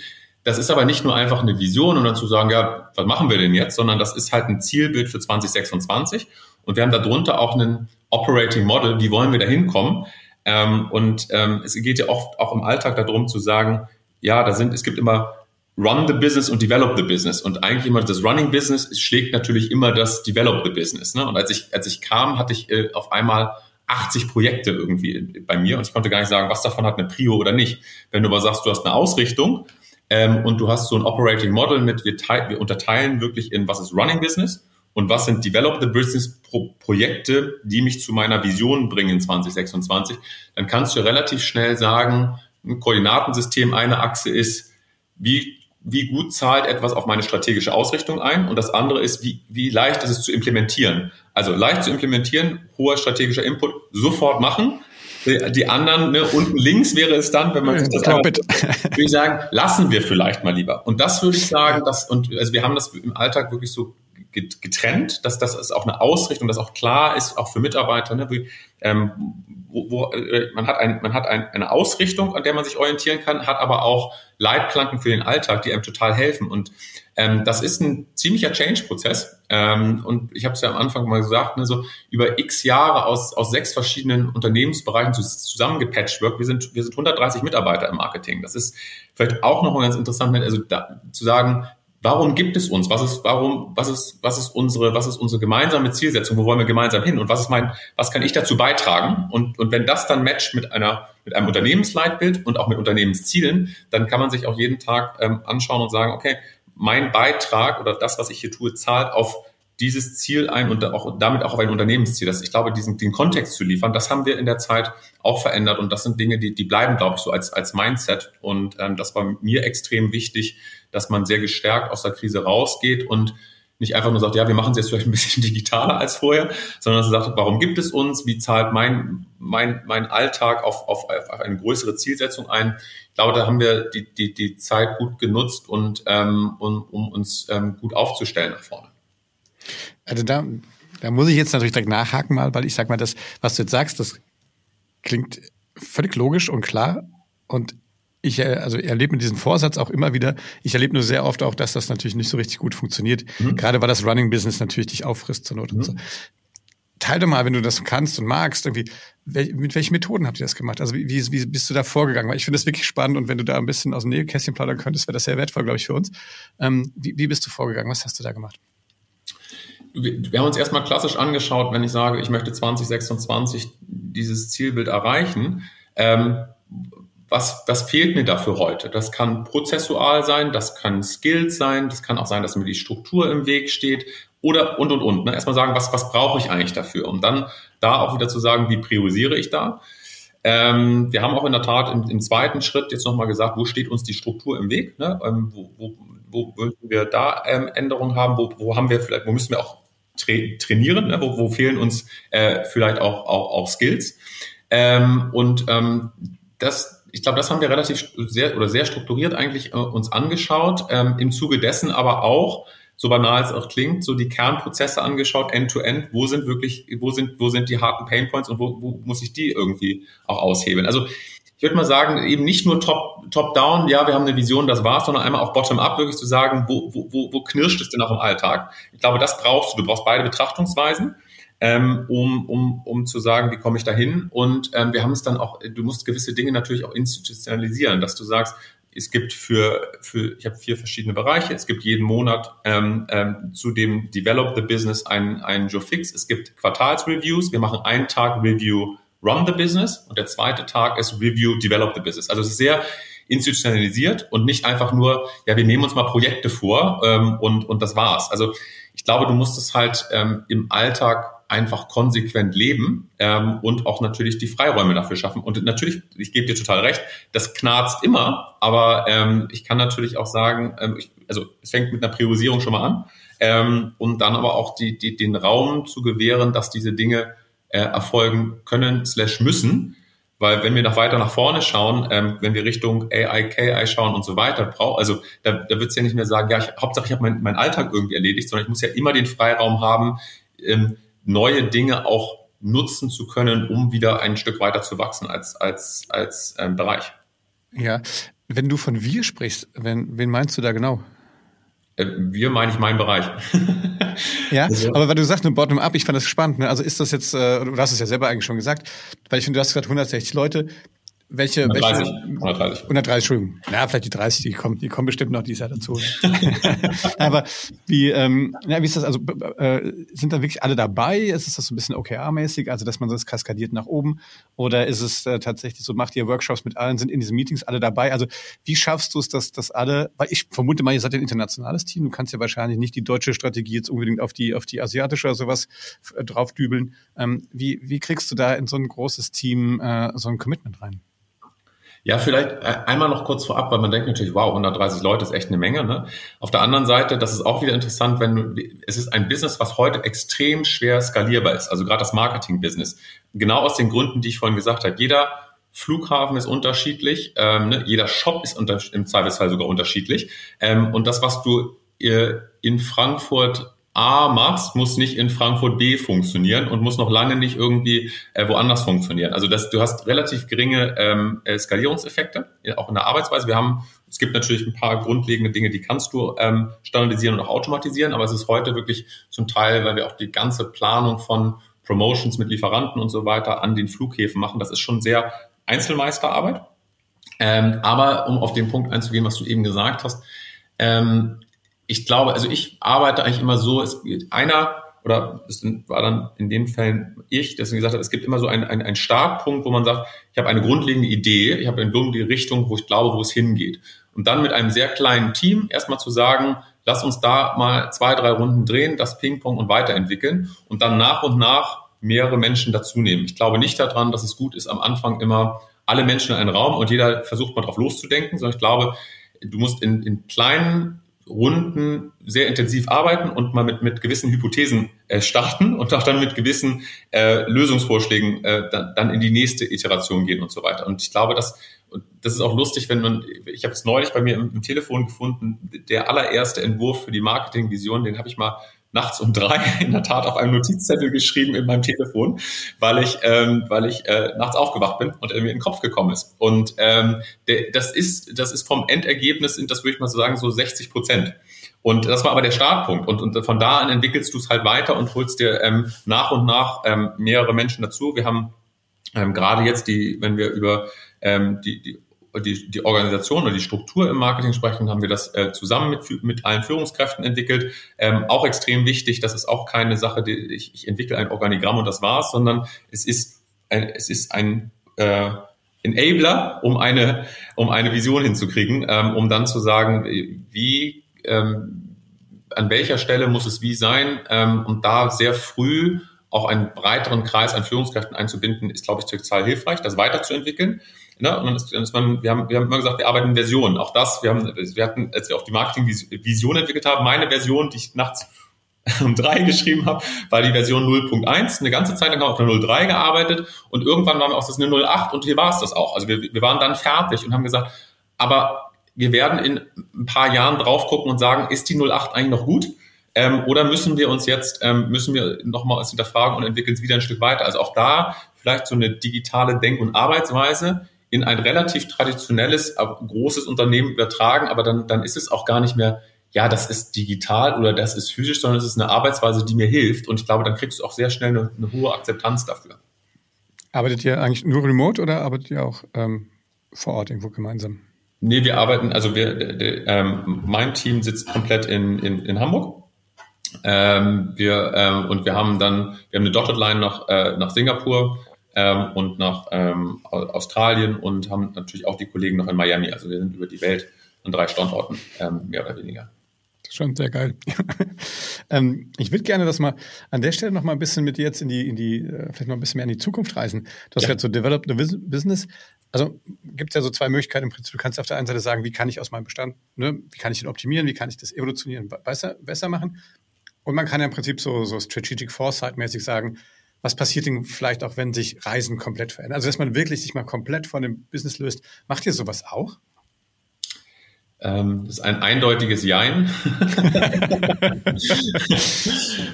Das ist aber nicht nur einfach eine Vision und zu sagen, ja, was machen wir denn jetzt, sondern das ist halt ein Zielbild für 2026 und wir haben darunter auch einen Operating Model, wie wollen wir da hinkommen? Ähm, und ähm, es geht ja oft auch im Alltag darum zu sagen, ja, da sind, es gibt immer Run the Business und Develop the Business. Und eigentlich immer das Running Business schlägt natürlich immer das Develop the Business. Ne? Und als ich, als ich kam, hatte ich äh, auf einmal 80 Projekte irgendwie bei mir und ich konnte gar nicht sagen, was davon hat eine Prio oder nicht. Wenn du aber sagst, du hast eine Ausrichtung ähm, und du hast so ein Operating Model mit, wir, wir unterteilen wirklich in, was ist Running Business und was sind Develop the Business Pro Projekte, die mich zu meiner Vision bringen 2026, dann kannst du relativ schnell sagen, ein Koordinatensystem, eine Achse ist, wie wie gut zahlt etwas auf meine strategische Ausrichtung ein und das andere ist, wie, wie leicht ist es zu implementieren. Also leicht zu implementieren, hoher strategischer Input, sofort machen. Die anderen, ne, unten links wäre es dann, wenn man sich das einmal, würde ich sagen, lassen wir vielleicht mal lieber. Und das würde ich sagen, dass, und also wir haben das im Alltag wirklich so getrennt, dass das ist auch eine Ausrichtung, dass auch klar ist, auch für Mitarbeiter, ne, wie, ähm, wo, wo äh, man hat, ein, man hat ein, eine Ausrichtung, an der man sich orientieren kann, hat aber auch Leitplanken für den Alltag, die einem total helfen. Und ähm, das ist ein ziemlicher Change-Prozess. Ähm, und ich habe es ja am Anfang mal gesagt, ne, so über x Jahre aus, aus sechs verschiedenen Unternehmensbereichen zusammengepatcht wird. Wir sind, wir sind 130 Mitarbeiter im Marketing. Das ist vielleicht auch noch mal ganz interessant, ne, also da, zu sagen, Warum gibt es uns? Was ist, warum, was ist, was ist unsere, was ist unsere gemeinsame Zielsetzung? Wo wollen wir gemeinsam hin? Und was ist mein, was kann ich dazu beitragen? Und, und wenn das dann matcht mit einer, mit einem Unternehmensleitbild und auch mit Unternehmenszielen, dann kann man sich auch jeden Tag ähm, anschauen und sagen, okay, mein Beitrag oder das, was ich hier tue, zahlt auf dieses Ziel ein und auch damit auch auf ein Unternehmensziel. Das, ich glaube, diesen den Kontext zu liefern, das haben wir in der Zeit auch verändert und das sind Dinge, die, die bleiben, glaube ich, so als, als Mindset. Und ähm, das war mir extrem wichtig, dass man sehr gestärkt aus der Krise rausgeht und nicht einfach nur sagt, ja, wir machen es jetzt vielleicht ein bisschen digitaler als vorher, sondern dass er sagt, warum gibt es uns? Wie zahlt mein, mein, mein Alltag auf, auf, auf eine größere Zielsetzung ein? Ich glaube, da haben wir die, die, die Zeit gut genutzt und ähm, um, um uns ähm, gut aufzustellen nach vorne. Also da, da muss ich jetzt natürlich direkt nachhaken mal, weil ich sag mal, das, was du jetzt sagst, das klingt völlig logisch und klar. Und ich äh, also erlebe mit diesem Vorsatz auch immer wieder, ich erlebe nur sehr oft auch, dass das natürlich nicht so richtig gut funktioniert. Mhm. Gerade weil das Running Business natürlich dich auffrisst zur Not mhm. und so. Teile mal, wenn du das kannst und magst, irgendwie, mit welchen Methoden habt ihr das gemacht? Also wie, wie, wie bist du da vorgegangen? Weil ich finde das wirklich spannend und wenn du da ein bisschen aus dem Nähkästchen plaudern könntest, wäre das sehr wertvoll, glaube ich, für uns. Ähm, wie, wie bist du vorgegangen? Was hast du da gemacht? wir haben uns erstmal klassisch angeschaut, wenn ich sage, ich möchte 2026 dieses Zielbild erreichen. Ähm, was, was fehlt mir dafür heute? Das kann prozessual sein, das kann Skills sein, das kann auch sein, dass mir die Struktur im Weg steht oder und und und. Ne? Erstmal sagen, was, was brauche ich eigentlich dafür? Um dann da auch wieder zu sagen, wie priorisiere ich da? Ähm, wir haben auch in der Tat im, im zweiten Schritt jetzt nochmal gesagt, wo steht uns die Struktur im Weg? Ne? Ähm, wo, wo, wo würden wir da ähm, Änderungen haben? Wo, wo haben wir vielleicht, wo müssen wir auch tra trainieren, ne? wo, wo fehlen uns äh, vielleicht auch, auch, auch Skills. Ähm, und ähm, das, ich glaube, das haben wir relativ sehr oder sehr strukturiert eigentlich äh, uns angeschaut. Ähm, Im Zuge dessen aber auch, so banal es auch klingt, so die Kernprozesse angeschaut, end-to-end, -end, wo sind wirklich, wo sind, wo sind die harten Painpoints und wo, wo muss ich die irgendwie auch aushebeln. Also ich würde mal sagen, eben nicht nur top, top down, ja, wir haben eine Vision, das war's, sondern einmal auch bottom up, wirklich zu sagen, wo, wo, wo knirscht es denn auch im Alltag? Ich glaube, das brauchst du. Du brauchst beide Betrachtungsweisen. Ähm, um, um, um zu sagen, wie komme ich da hin? Und ähm, wir haben es dann auch, du musst gewisse Dinge natürlich auch institutionalisieren, dass du sagst, es gibt für, für ich habe vier verschiedene Bereiche. Es gibt jeden Monat ähm, ähm, zu dem Develop the Business einen, einen Joe Fix. Es gibt Quartalsreviews. Wir machen einen Tag Review Run the Business und der zweite Tag ist Review, Develop the Business. Also es ist sehr institutionalisiert und nicht einfach nur, ja, wir nehmen uns mal Projekte vor ähm, und, und das war's. Also ich glaube, du musst es halt ähm, im Alltag einfach konsequent leben ähm, und auch natürlich die Freiräume dafür schaffen. Und natürlich, ich gebe dir total recht, das knarzt immer, aber ähm, ich kann natürlich auch sagen, ähm, ich, also es fängt mit einer Priorisierung schon mal an ähm, und dann aber auch die, die, den Raum zu gewähren, dass diese Dinge äh, erfolgen können slash müssen. Weil wenn wir noch weiter nach vorne schauen, ähm, wenn wir Richtung AI, KI schauen und so weiter, braucht, also da, da wird es ja nicht mehr sagen, ja, ich, Hauptsache ich habe meinen mein Alltag irgendwie erledigt, sondern ich muss ja immer den Freiraum haben, ähm, neue Dinge auch nutzen zu können, um wieder ein Stück weiter zu wachsen als, als, als ähm, Bereich. Ja, wenn du von wir sprichst, wenn, wen meinst du da genau? Äh, wir meine ich meinen Bereich. ja, also, aber weil du sagst, eine Bottom-up, ich fand das spannend. Ne? Also ist das jetzt, äh, du hast es ja selber eigentlich schon gesagt, weil ich finde, du hast gesagt 160 Leute. Welche, 130, welche, 130. 130, Entschuldigung. Na, vielleicht die 30, die kommen, die kommen bestimmt noch dieses Jahr dazu. Aber wie, ähm, ja, wie ist das? Also äh, sind da wirklich alle dabei? Ist es das so ein bisschen OKR-mäßig, also dass man das kaskadiert nach oben? Oder ist es äh, tatsächlich so, macht ihr Workshops mit allen, sind in diesen Meetings alle dabei? Also wie schaffst du es, dass, dass alle, weil ich vermute mal, ihr seid ein internationales Team, du kannst ja wahrscheinlich nicht die deutsche Strategie jetzt unbedingt auf die, auf die asiatische oder sowas äh, draufdübeln. Ähm, wie, wie kriegst du da in so ein großes Team äh, so ein Commitment rein? Ja, vielleicht äh, einmal noch kurz vorab, weil man denkt natürlich, wow, 130 Leute ist echt eine Menge. Ne? Auf der anderen Seite, das ist auch wieder interessant, wenn es ist ein Business, was heute extrem schwer skalierbar ist, also gerade das Marketing-Business. Genau aus den Gründen, die ich vorhin gesagt habe. Jeder Flughafen ist unterschiedlich, ähm, ne? jeder Shop ist unter, im Zweifelsfall sogar unterschiedlich. Ähm, und das, was du äh, in Frankfurt A machst, muss nicht in Frankfurt B funktionieren und muss noch lange nicht irgendwie äh, woanders funktionieren. Also das, du hast relativ geringe ähm, äh, Skalierungseffekte, auch in der Arbeitsweise. Wir haben, es gibt natürlich ein paar grundlegende Dinge, die kannst du ähm, standardisieren und auch automatisieren, aber es ist heute wirklich zum Teil, weil wir auch die ganze Planung von Promotions mit Lieferanten und so weiter an den Flughäfen machen. Das ist schon sehr Einzelmeisterarbeit. Ähm, aber um auf den Punkt einzugehen, was du eben gesagt hast, ähm, ich glaube, also ich arbeite eigentlich immer so, es geht einer oder es war dann in den Fällen ich, deswegen gesagt habe, es gibt immer so einen, einen, einen Startpunkt, wo man sagt, ich habe eine grundlegende Idee, ich habe eine grundlegende Richtung, wo ich glaube, wo es hingeht. Und dann mit einem sehr kleinen Team erstmal zu sagen, lass uns da mal zwei, drei Runden drehen, das Ping-Pong und weiterentwickeln und dann nach und nach mehrere Menschen dazu nehmen. Ich glaube nicht daran, dass es gut ist, am Anfang immer alle Menschen in einen Raum und jeder versucht mal drauf loszudenken, sondern ich glaube, du musst in, in kleinen Runden sehr intensiv arbeiten und mal mit, mit gewissen Hypothesen äh, starten und auch dann mit gewissen äh, Lösungsvorschlägen äh, dann, dann in die nächste Iteration gehen und so weiter. Und ich glaube, dass und das ist auch lustig, wenn man, ich habe es neulich bei mir im, im Telefon gefunden, der allererste Entwurf für die Marketingvision, den habe ich mal nachts um drei in der Tat auf einem Notizzettel geschrieben in meinem Telefon, weil ich, ähm, weil ich äh, nachts aufgewacht bin und mir in den Kopf gekommen ist. Und ähm, der, das ist, das ist vom Endergebnis sind das würde ich mal so sagen so 60 Prozent. Und das war aber der Startpunkt. Und, und von da an entwickelst du es halt weiter und holst dir ähm, nach und nach ähm, mehrere Menschen dazu. Wir haben ähm, gerade jetzt die, wenn wir über ähm, die, die die, die Organisation oder die Struktur im Marketing sprechen, haben wir das äh, zusammen mit, mit allen Führungskräften entwickelt. Ähm, auch extrem wichtig, das ist auch keine Sache, die, ich, ich entwickle ein Organigramm und das war's, sondern es ist ein, es ist ein äh, Enabler, um eine, um eine Vision hinzukriegen, ähm, um dann zu sagen, wie, ähm, an welcher Stelle muss es wie sein ähm, und da sehr früh auch einen breiteren Kreis an Führungskräften einzubinden, ist, glaube ich, total hilfreich, das weiterzuentwickeln. Ne? Und dann ist, dann ist man, wir haben, wir haben immer gesagt, wir arbeiten in Versionen. Auch das, wir haben, wir hatten, als wir auch die Marketing-Vision entwickelt haben, meine Version, die ich nachts um drei geschrieben habe, war die Version 0.1. Eine ganze Zeit lang haben wir auf der 0.3 gearbeitet und irgendwann waren wir auch das eine 0.8 und hier war es das auch. Also wir, wir waren dann fertig und haben gesagt, aber wir werden in ein paar Jahren drauf gucken und sagen, ist die 0.8 eigentlich noch gut? Ähm, oder müssen wir uns jetzt, ähm, müssen wir nochmal uns hinterfragen und entwickeln es wieder ein Stück weiter? Also auch da vielleicht so eine digitale Denk- und Arbeitsweise, in ein relativ traditionelles, großes Unternehmen übertragen, aber dann, dann ist es auch gar nicht mehr, ja, das ist digital oder das ist physisch, sondern es ist eine Arbeitsweise, die mir hilft. Und ich glaube, dann kriegst du auch sehr schnell eine, eine hohe Akzeptanz dafür. Arbeitet ihr eigentlich nur remote oder arbeitet ihr auch ähm, vor Ort irgendwo gemeinsam? Nee, wir arbeiten, also wir, de, de, ähm, mein Team sitzt komplett in, in, in Hamburg. Ähm, wir, ähm, und wir haben dann, wir haben eine Dotted Line nach, äh, nach Singapur ähm, und nach ähm, Australien und haben natürlich auch die Kollegen noch in Miami. Also wir sind über die Welt an drei Standorten, ähm, mehr oder weniger. Schon sehr geil. ähm, ich würde gerne das mal an der Stelle noch mal ein bisschen mit dir jetzt in die, in die, äh, vielleicht noch ein bisschen mehr in die Zukunft reisen. Du hast ja. gerade so Develop the Business. Also gibt es ja so zwei Möglichkeiten im Prinzip. Du kannst auf der einen Seite sagen, wie kann ich aus meinem Bestand, ne, wie kann ich den optimieren, wie kann ich das evolutionieren, besser, besser machen. Und man kann ja im Prinzip so, so Strategic Foresight-mäßig sagen, was passiert denn vielleicht auch, wenn sich Reisen komplett verändern? Also, dass man wirklich sich mal komplett von dem Business löst. Macht ihr sowas auch? Ähm, das ist ein eindeutiges Jein.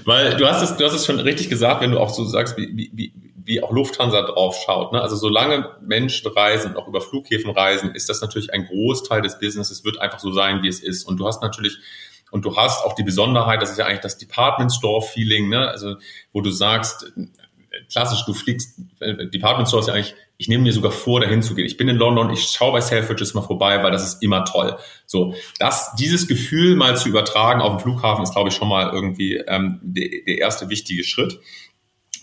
Weil du hast es, du hast es schon richtig gesagt, wenn du auch so sagst, wie, wie, wie auch Lufthansa drauf schaut. Ne? Also solange Menschen reisen, auch über Flughäfen reisen, ist das natürlich ein Großteil des Businesses, wird einfach so sein, wie es ist. Und du hast natürlich und du hast auch die Besonderheit, das ist ja eigentlich das Department Store Feeling, ne? also wo du sagst, klassisch, du fliegst, äh, Department Store ist ja eigentlich, ich nehme mir sogar vor, dahin zu gehen. Ich bin in London, ich schaue bei Selfridges mal vorbei, weil das ist immer toll. So, das, dieses Gefühl mal zu übertragen auf den Flughafen ist, glaube ich, schon mal irgendwie ähm, der, der erste wichtige Schritt.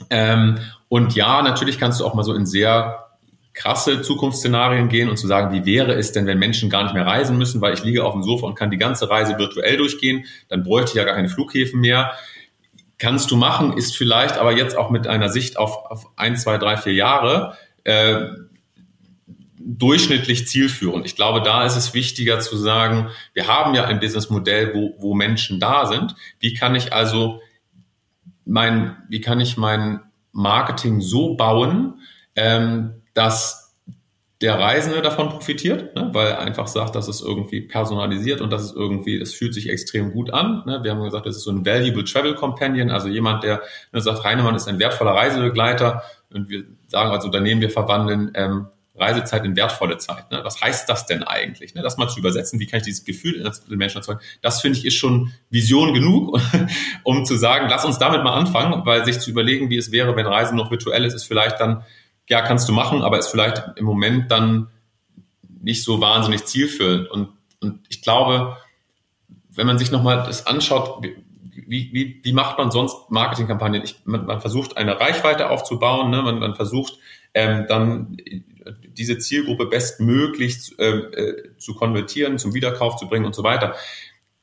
Ähm, und ja, natürlich kannst du auch mal so in sehr krasse Zukunftsszenarien gehen und zu sagen, wie wäre es denn, wenn Menschen gar nicht mehr reisen müssen, weil ich liege auf dem Sofa und kann die ganze Reise virtuell durchgehen, dann bräuchte ich ja gar keine Flughäfen mehr. Kannst du machen, ist vielleicht aber jetzt auch mit einer Sicht auf, auf ein, zwei, drei, vier Jahre äh, durchschnittlich zielführend. Ich glaube, da ist es wichtiger zu sagen, wir haben ja ein Businessmodell, wo, wo Menschen da sind. Wie kann ich also mein, wie kann ich mein Marketing so bauen, ähm, dass der Reisende davon profitiert, ne, weil er einfach sagt, dass es irgendwie personalisiert und dass es irgendwie, es fühlt sich extrem gut an. Ne. Wir haben gesagt, das ist so ein Valuable Travel Companion, also jemand, der ne, sagt, Reinemann ist ein wertvoller Reisebegleiter und wir sagen als Unternehmen, wir verwandeln ähm, Reisezeit in wertvolle Zeit. Ne? Was heißt das denn eigentlich? Ne? Das mal zu übersetzen, wie kann ich dieses Gefühl in den Menschen erzeugen? Das finde ich ist schon Vision genug, um zu sagen, lass uns damit mal anfangen, weil sich zu überlegen, wie es wäre, wenn Reisen noch virtuell ist, ist vielleicht dann ja, kannst du machen, aber ist vielleicht im Moment dann nicht so wahnsinnig zielführend. Und, und ich glaube, wenn man sich nochmal das anschaut, wie, wie, wie macht man sonst Marketingkampagnen? Ich, man, man versucht eine Reichweite aufzubauen, ne? man, man versucht ähm, dann diese Zielgruppe bestmöglich zu, äh, äh, zu konvertieren, zum Wiederkauf zu bringen und so weiter.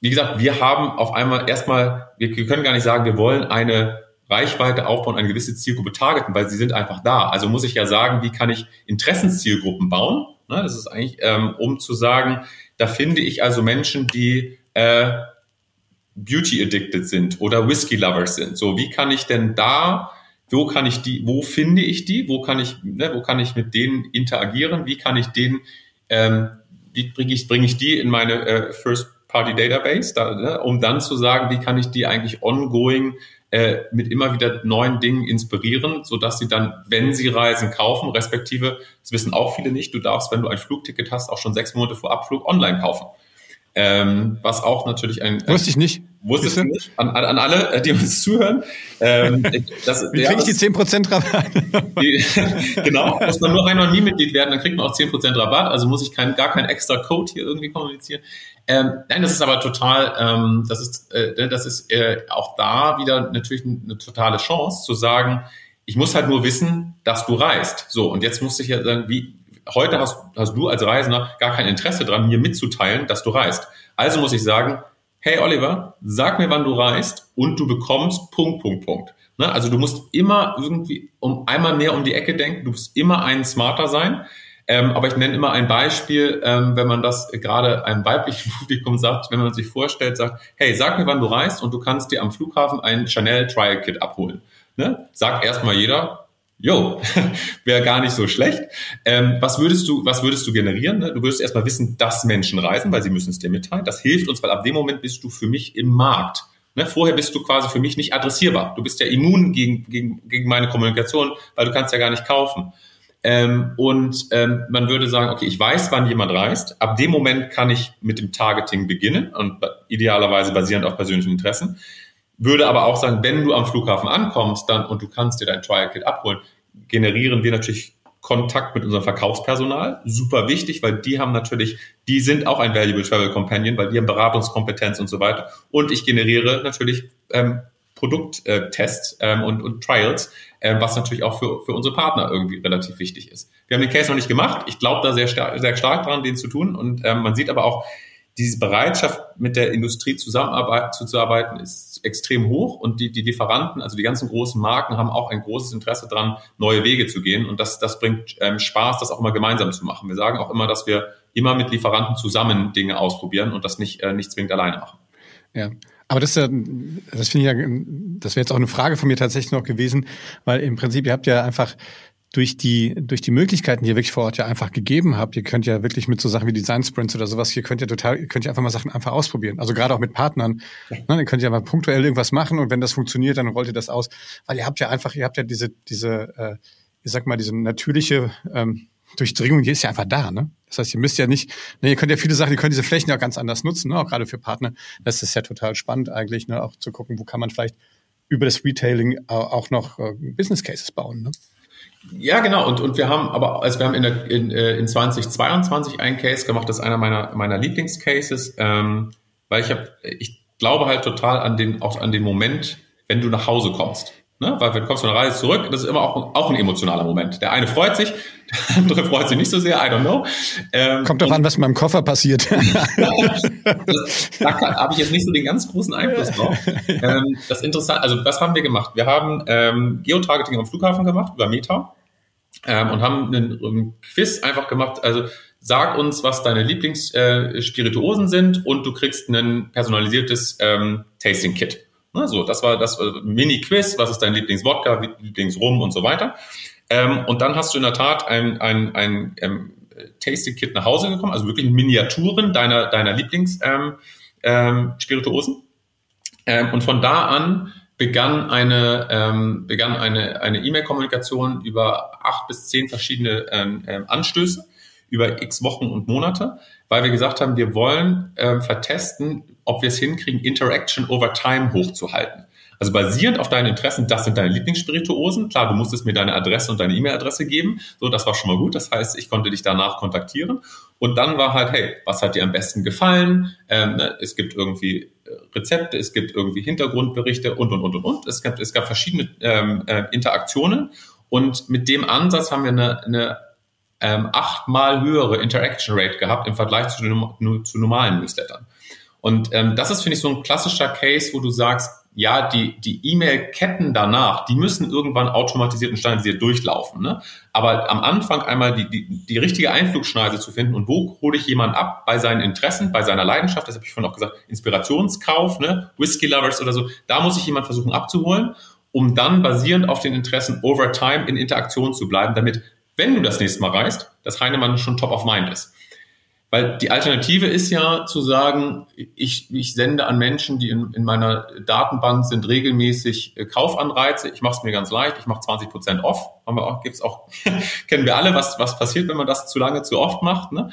Wie gesagt, wir haben auf einmal erstmal, wir können gar nicht sagen, wir wollen eine Reichweite aufbauen, eine gewisse Zielgruppe targeten, weil sie sind einfach da. Also muss ich ja sagen, wie kann ich Interessenszielgruppen bauen? Ne, das ist eigentlich, ähm, um zu sagen, da finde ich also Menschen, die äh, Beauty addicted sind oder Whisky Lovers sind. So, wie kann ich denn da, wo kann ich die, wo finde ich die, wo kann ich, ne, wo kann ich mit denen interagieren, wie kann ich denen, ähm, wie bringe ich, bringe ich die in meine äh, First Party Database, da, ne, um dann zu sagen, wie kann ich die eigentlich ongoing äh, mit immer wieder neuen Dingen inspirieren, so dass sie dann, wenn sie Reisen kaufen, respektive, das wissen auch viele nicht, du darfst, wenn du ein Flugticket hast, auch schon sechs Monate vor Abflug online kaufen. Ähm, was auch natürlich ein... Wusste ich nicht. Wusste ich nicht. An, an, alle, äh, die uns zuhören. Ähm, das, Wie kriege ich die 10% Rabatt? Die, genau, muss man nur einmal nie Mitglied werden, dann kriegt man auch 10% Rabatt. Also muss ich kein, gar keinen extra Code hier irgendwie kommunizieren. Ähm, nein, das ist aber total, ähm, das ist, äh, das ist äh, auch da wieder natürlich eine totale Chance zu sagen, ich muss halt nur wissen, dass du reist. So, und jetzt muss ich ja sagen, wie, heute hast, hast du als Reisender gar kein Interesse dran, mir mitzuteilen, dass du reist. Also muss ich sagen, hey Oliver, sag mir, wann du reist und du bekommst Punkt, Punkt, Punkt. Ne? Also du musst immer irgendwie um einmal mehr um die Ecke denken, du musst immer ein Smarter sein. Ähm, aber ich nenne immer ein Beispiel, ähm, wenn man das gerade einem weiblichen Publikum sagt, wenn man sich vorstellt, sagt, hey, sag mir, wann du reist und du kannst dir am Flughafen ein Chanel Trial Kit abholen. Ne? Sagt erstmal jeder, jo, wäre gar nicht so schlecht. Ähm, was würdest du, was würdest du generieren? Ne? Du würdest erstmal wissen, dass Menschen reisen, weil sie müssen es dir mitteilen. Das hilft uns, weil ab dem Moment bist du für mich im Markt. Ne? Vorher bist du quasi für mich nicht adressierbar. Du bist ja immun gegen, gegen, gegen meine Kommunikation, weil du kannst ja gar nicht kaufen. Ähm, und ähm, man würde sagen, okay, ich weiß, wann jemand reist. Ab dem Moment kann ich mit dem Targeting beginnen und idealerweise basierend auf persönlichen Interessen. Würde aber auch sagen, wenn du am Flughafen ankommst dann und du kannst dir dein Trial Kit abholen, generieren wir natürlich Kontakt mit unserem Verkaufspersonal. Super wichtig, weil die haben natürlich, die sind auch ein Valuable Travel Companion, weil die haben Beratungskompetenz und so weiter. Und ich generiere natürlich ähm, Produkttests ähm, und, und Trials, äh, was natürlich auch für, für unsere Partner irgendwie relativ wichtig ist. Wir haben den Case noch nicht gemacht. Ich glaube da sehr, stark, sehr stark dran, den zu tun. Und ähm, man sieht aber auch, diese Bereitschaft, mit der Industrie zusammenzuarbeiten, ist extrem hoch und die, die Lieferanten, also die ganzen großen Marken, haben auch ein großes Interesse daran, neue Wege zu gehen und das, das bringt ähm, Spaß, das auch immer gemeinsam zu machen. Wir sagen auch immer, dass wir immer mit Lieferanten zusammen Dinge ausprobieren und das nicht, äh, nicht zwingend alleine machen. Ja. Aber das, das finde ich ja, das wäre jetzt auch eine Frage von mir tatsächlich noch gewesen, weil im Prinzip ihr habt ja einfach durch die, durch die Möglichkeiten, die ihr wirklich vor Ort ja einfach gegeben habt, ihr könnt ja wirklich mit so Sachen wie Design Sprints oder sowas, ihr könnt ja total, ihr könnt ja einfach mal Sachen einfach ausprobieren. Also gerade auch mit Partnern. Ne, ihr könnt ja mal punktuell irgendwas machen und wenn das funktioniert, dann rollt ihr das aus. Weil ihr habt ja einfach, ihr habt ja diese, diese, äh, ich sag mal, diese natürliche ähm, Durchdringung, die ist ja einfach da, ne? Das heißt, ihr müsst ja nicht, ne, ihr könnt ja viele Sachen, ihr könnt diese Flächen ja ganz anders nutzen, ne? auch gerade für Partner. Das ist ja total spannend eigentlich, ne? auch zu gucken, wo kann man vielleicht über das Retailing auch noch äh, Business Cases bauen. Ne? Ja, genau. Und, und wir haben aber, also wir haben in, der, in, äh, in 2022 einen Case gemacht, das ist einer meiner, meiner Lieblingscases, ähm, weil ich habe, ich glaube halt total an den, auch an den Moment, wenn du nach Hause kommst. Ne? Weil wenn du kommst von der Reise zurück, das ist immer auch, auch ein emotionaler Moment. Der eine freut sich, der andere freut sich nicht so sehr, I don't know. Ähm, Kommt doch an, was mit meinem Koffer passiert. das, da habe ich jetzt nicht so den ganz großen Einfluss drauf. Ähm, das interessant, also was haben wir gemacht? Wir haben ähm, Geotargeting am Flughafen gemacht über Meta ähm, und haben einen, einen Quiz einfach gemacht. Also sag uns, was deine Lieblingsspirituosen äh, sind und du kriegst ein personalisiertes ähm, Tasting Kit. Ne, so, das war das Mini-Quiz, was ist dein Lieblingswodka, Lieblingsrum und so weiter. Ähm, und dann hast du in der Tat ein, ein, ein ähm, Tasting-Kit nach Hause gekommen, also wirklich Miniaturen deiner, deiner Lieblingsspirituosen. Ähm, ähm, ähm, und von da an begann eine ähm, begann eine eine E-Mail-Kommunikation über acht bis zehn verschiedene ähm, ähm, Anstöße über x Wochen und Monate, weil wir gesagt haben, wir wollen ähm, vertesten, ob wir es hinkriegen, Interaction over Time hochzuhalten. Also basierend auf deinen Interessen, das sind deine Lieblingsspirituosen. Klar, du musstest mir deine Adresse und deine E-Mail-Adresse geben. So, das war schon mal gut. Das heißt, ich konnte dich danach kontaktieren. Und dann war halt, hey, was hat dir am besten gefallen? Ähm, ne, es gibt irgendwie äh, Rezepte, es gibt irgendwie Hintergrundberichte und, und, und, und, und. Es gab, es gab verschiedene ähm, äh, Interaktionen. Und mit dem Ansatz haben wir eine, eine ähm, achtmal höhere Interaction Rate gehabt im Vergleich zu, zu normalen Newslettern. Und ähm, das ist, finde ich, so ein klassischer Case, wo du sagst, ja, die, die E-Mail-Ketten danach, die müssen irgendwann automatisiert und standardisiert durchlaufen. Ne? Aber am Anfang einmal die, die, die richtige Einflugschneise zu finden und wo hole ich jemanden ab bei seinen Interessen, bei seiner Leidenschaft, das habe ich vorhin auch gesagt, Inspirationskauf, ne? Whisky Lovers oder so, da muss ich jemand versuchen abzuholen, um dann basierend auf den Interessen over time in Interaktion zu bleiben, damit, wenn du das nächste Mal reist, dass Heinemann schon top of mind ist. Weil die Alternative ist ja zu sagen, ich, ich sende an Menschen, die in, in meiner Datenbank sind, regelmäßig äh, Kaufanreize. Ich mache es mir ganz leicht, ich mache 20 Prozent off. Haben wir auch, gibt's auch, kennen wir alle, was, was passiert, wenn man das zu lange, zu oft macht. Ne?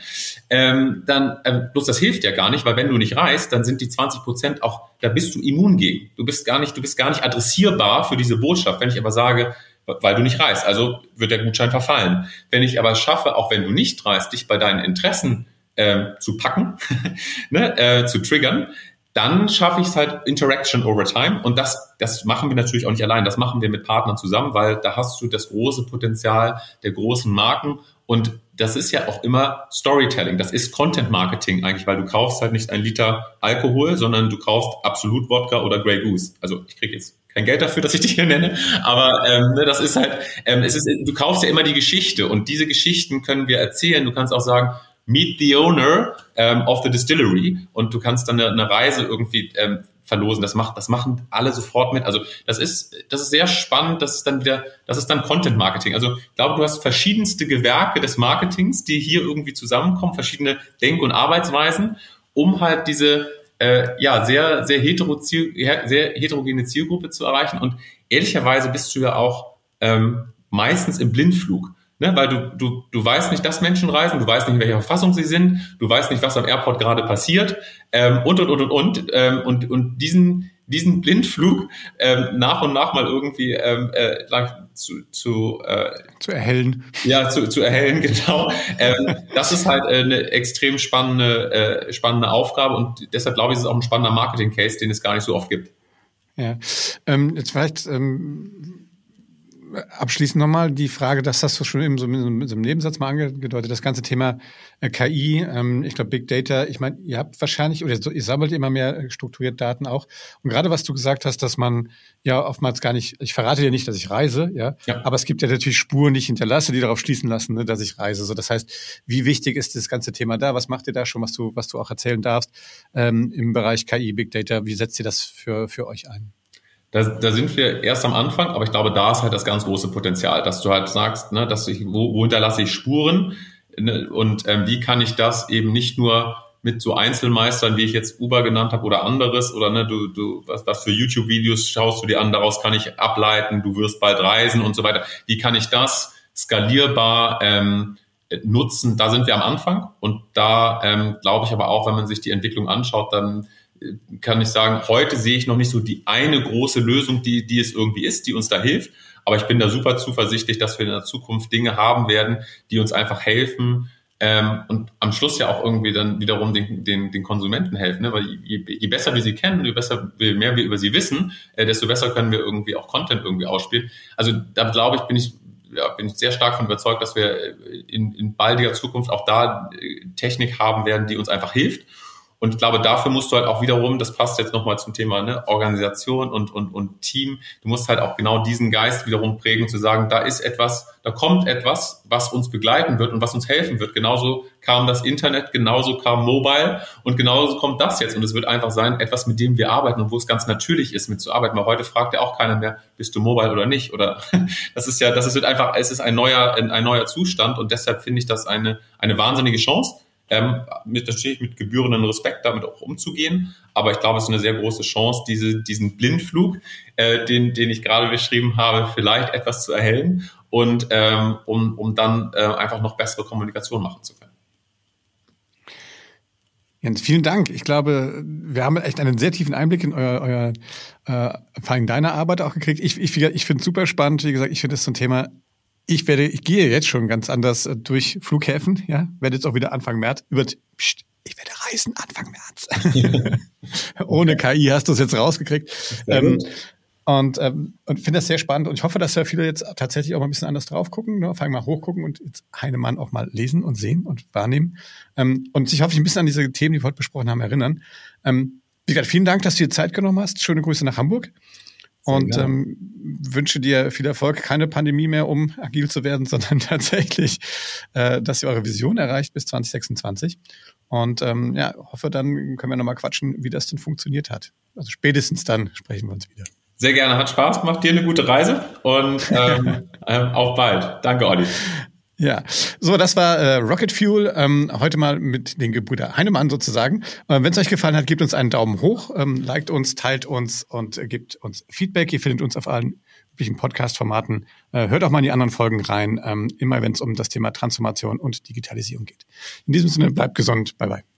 Ähm, dann, äh, bloß das hilft ja gar nicht, weil wenn du nicht reist, dann sind die 20 Prozent auch, da bist du immun gegen. Du bist gar nicht, du bist gar nicht adressierbar für diese Botschaft. Wenn ich aber sage, weil du nicht reist, also wird der Gutschein verfallen. Wenn ich aber schaffe, auch wenn du nicht reist, dich bei deinen Interessen äh, zu packen, ne, äh, zu triggern, dann schaffe ich es halt Interaction over time. Und das, das machen wir natürlich auch nicht allein. Das machen wir mit Partnern zusammen, weil da hast du das große Potenzial der großen Marken. Und das ist ja auch immer Storytelling. Das ist Content Marketing eigentlich, weil du kaufst halt nicht ein Liter Alkohol, sondern du kaufst Absolut Wodka oder Grey Goose. Also ich kriege jetzt kein Geld dafür, dass ich dich hier nenne, aber ähm, ne, das ist halt, ähm, es ist, du kaufst ja immer die Geschichte und diese Geschichten können wir erzählen. Du kannst auch sagen, Meet the Owner ähm, of the Distillery und du kannst dann eine, eine Reise irgendwie ähm, verlosen. Das macht, das machen alle sofort mit. Also das ist, das ist sehr spannend. Das ist dann wieder, das ist dann Content Marketing. Also ich glaube, du hast verschiedenste Gewerke des Marketings, die hier irgendwie zusammenkommen, verschiedene Denk- und Arbeitsweisen, um halt diese äh, ja sehr sehr, hetero sehr heterogene Zielgruppe zu erreichen. Und ehrlicherweise bist du ja auch ähm, meistens im Blindflug. Ne, weil du, du, du weißt nicht, dass Menschen reisen, du weißt nicht, in welcher Verfassung sie sind, du weißt nicht, was am Airport gerade passiert ähm, und, und, und, und, und. Ähm, und, und diesen, diesen Blindflug ähm, nach und nach mal irgendwie ähm, äh, zu, zu, äh, zu erhellen. Ja, zu, zu erhellen, genau. ähm, das ist halt äh, eine extrem spannende, äh, spannende Aufgabe und deshalb glaube ich, ist es auch ein spannender Marketing-Case, den es gar nicht so oft gibt. Ja, ähm, jetzt vielleicht ähm abschließend nochmal die Frage, das hast du schon in so, in so einem Nebensatz mal angedeutet, das ganze Thema äh, KI, ähm, ich glaube Big Data, ich meine, ihr habt wahrscheinlich oder ihr sammelt immer mehr äh, strukturiert Daten auch. Und gerade was du gesagt hast, dass man ja oftmals gar nicht, ich verrate dir nicht, dass ich reise, ja, ja. aber es gibt ja natürlich Spuren, die ich hinterlasse, die darauf schließen lassen, ne, dass ich reise. So, das heißt, wie wichtig ist das ganze Thema da? Was macht ihr da schon, was du, was du auch erzählen darfst ähm, im Bereich KI, Big Data? Wie setzt ihr das für, für euch ein? Da, da sind wir erst am Anfang, aber ich glaube, da ist halt das ganz große Potenzial, dass du halt sagst, ne, dass ich, wo, wo hinterlasse ich Spuren ne, und ähm, wie kann ich das eben nicht nur mit so Einzelmeistern, wie ich jetzt Uber genannt habe oder anderes oder ne, du, du was, was für YouTube-Videos schaust du dir an, daraus kann ich ableiten, du wirst bald reisen und so weiter. Wie kann ich das skalierbar ähm, nutzen? Da sind wir am Anfang und da ähm, glaube ich aber auch, wenn man sich die Entwicklung anschaut, dann kann ich sagen, heute sehe ich noch nicht so die eine große Lösung, die, die es irgendwie ist, die uns da hilft. Aber ich bin da super zuversichtlich, dass wir in der Zukunft Dinge haben werden, die uns einfach helfen ähm, und am Schluss ja auch irgendwie dann wiederum den, den, den Konsumenten helfen. Ne? Weil je, je besser wir sie kennen, je besser, je mehr wir über sie wissen, äh, desto besser können wir irgendwie auch Content irgendwie ausspielen. Also da glaube ich, bin ich ja, bin ich sehr stark von überzeugt, dass wir in, in baldiger Zukunft auch da äh, Technik haben werden, die uns einfach hilft und ich glaube, dafür musst du halt auch wiederum, das passt jetzt nochmal zum Thema ne, Organisation und, und, und Team, du musst halt auch genau diesen Geist wiederum prägen, zu sagen, da ist etwas, da kommt etwas, was uns begleiten wird und was uns helfen wird. Genauso kam das Internet, genauso kam Mobile und genauso kommt das jetzt. Und es wird einfach sein, etwas, mit dem wir arbeiten und wo es ganz natürlich ist, mitzuarbeiten. Weil heute fragt ja auch keiner mehr, bist du Mobile oder nicht? Oder das ist ja, das ist einfach, es ist ein neuer, ein neuer Zustand und deshalb finde ich das eine, eine wahnsinnige Chance ähm, mit, natürlich mit gebührenden Respekt damit auch umzugehen. Aber ich glaube, es ist eine sehr große Chance, diese, diesen Blindflug, äh, den, den ich gerade beschrieben habe, vielleicht etwas zu erhellen und ähm, um, um dann äh, einfach noch bessere Kommunikation machen zu können. Jens, vielen Dank. Ich glaube, wir haben echt einen sehr tiefen Einblick in euer, euer äh, vor allem deine Arbeit auch gekriegt. Ich, ich, ich finde es super spannend. Wie gesagt, ich finde das so ein Thema, ich werde, ich gehe jetzt schon ganz anders äh, durch Flughäfen, ja, werde jetzt auch wieder Anfang März über, pst, ich werde reisen Anfang März. Ohne KI hast du es jetzt rausgekriegt. Ähm, und, ähm, und finde das sehr spannend und ich hoffe, dass ja viele jetzt tatsächlich auch mal ein bisschen anders drauf gucken, ne? vor allem mal hochgucken und jetzt Heinemann auch mal lesen und sehen und wahrnehmen. Ähm, und sich hoffe ich ein bisschen an diese Themen, die wir heute besprochen haben, erinnern. Ähm, wie gesagt, vielen Dank, dass du dir Zeit genommen hast. Schöne Grüße nach Hamburg und ähm, wünsche dir viel Erfolg. Keine Pandemie mehr, um agil zu werden, sondern tatsächlich, äh, dass ihr eure Vision erreicht bis 2026. Und ähm, ja, hoffe, dann können wir nochmal quatschen, wie das denn funktioniert hat. Also spätestens dann sprechen wir uns wieder. Sehr gerne, hat Spaß gemacht. Dir eine gute Reise und ähm, äh, auf bald. Danke, Olli. Ja, so, das war äh, Rocket Fuel. Ähm, heute mal mit den Gebrüder Heinemann sozusagen. Äh, Wenn es euch gefallen hat, gebt uns einen Daumen hoch, ähm, liked uns, teilt uns und äh, gebt uns Feedback. Ihr findet uns auf allen üblichen Podcast-Formaten. Äh, hört auch mal in die anderen Folgen rein, ähm, immer wenn es um das Thema Transformation und Digitalisierung geht. In diesem Sinne, bleibt gesund. Bye bye.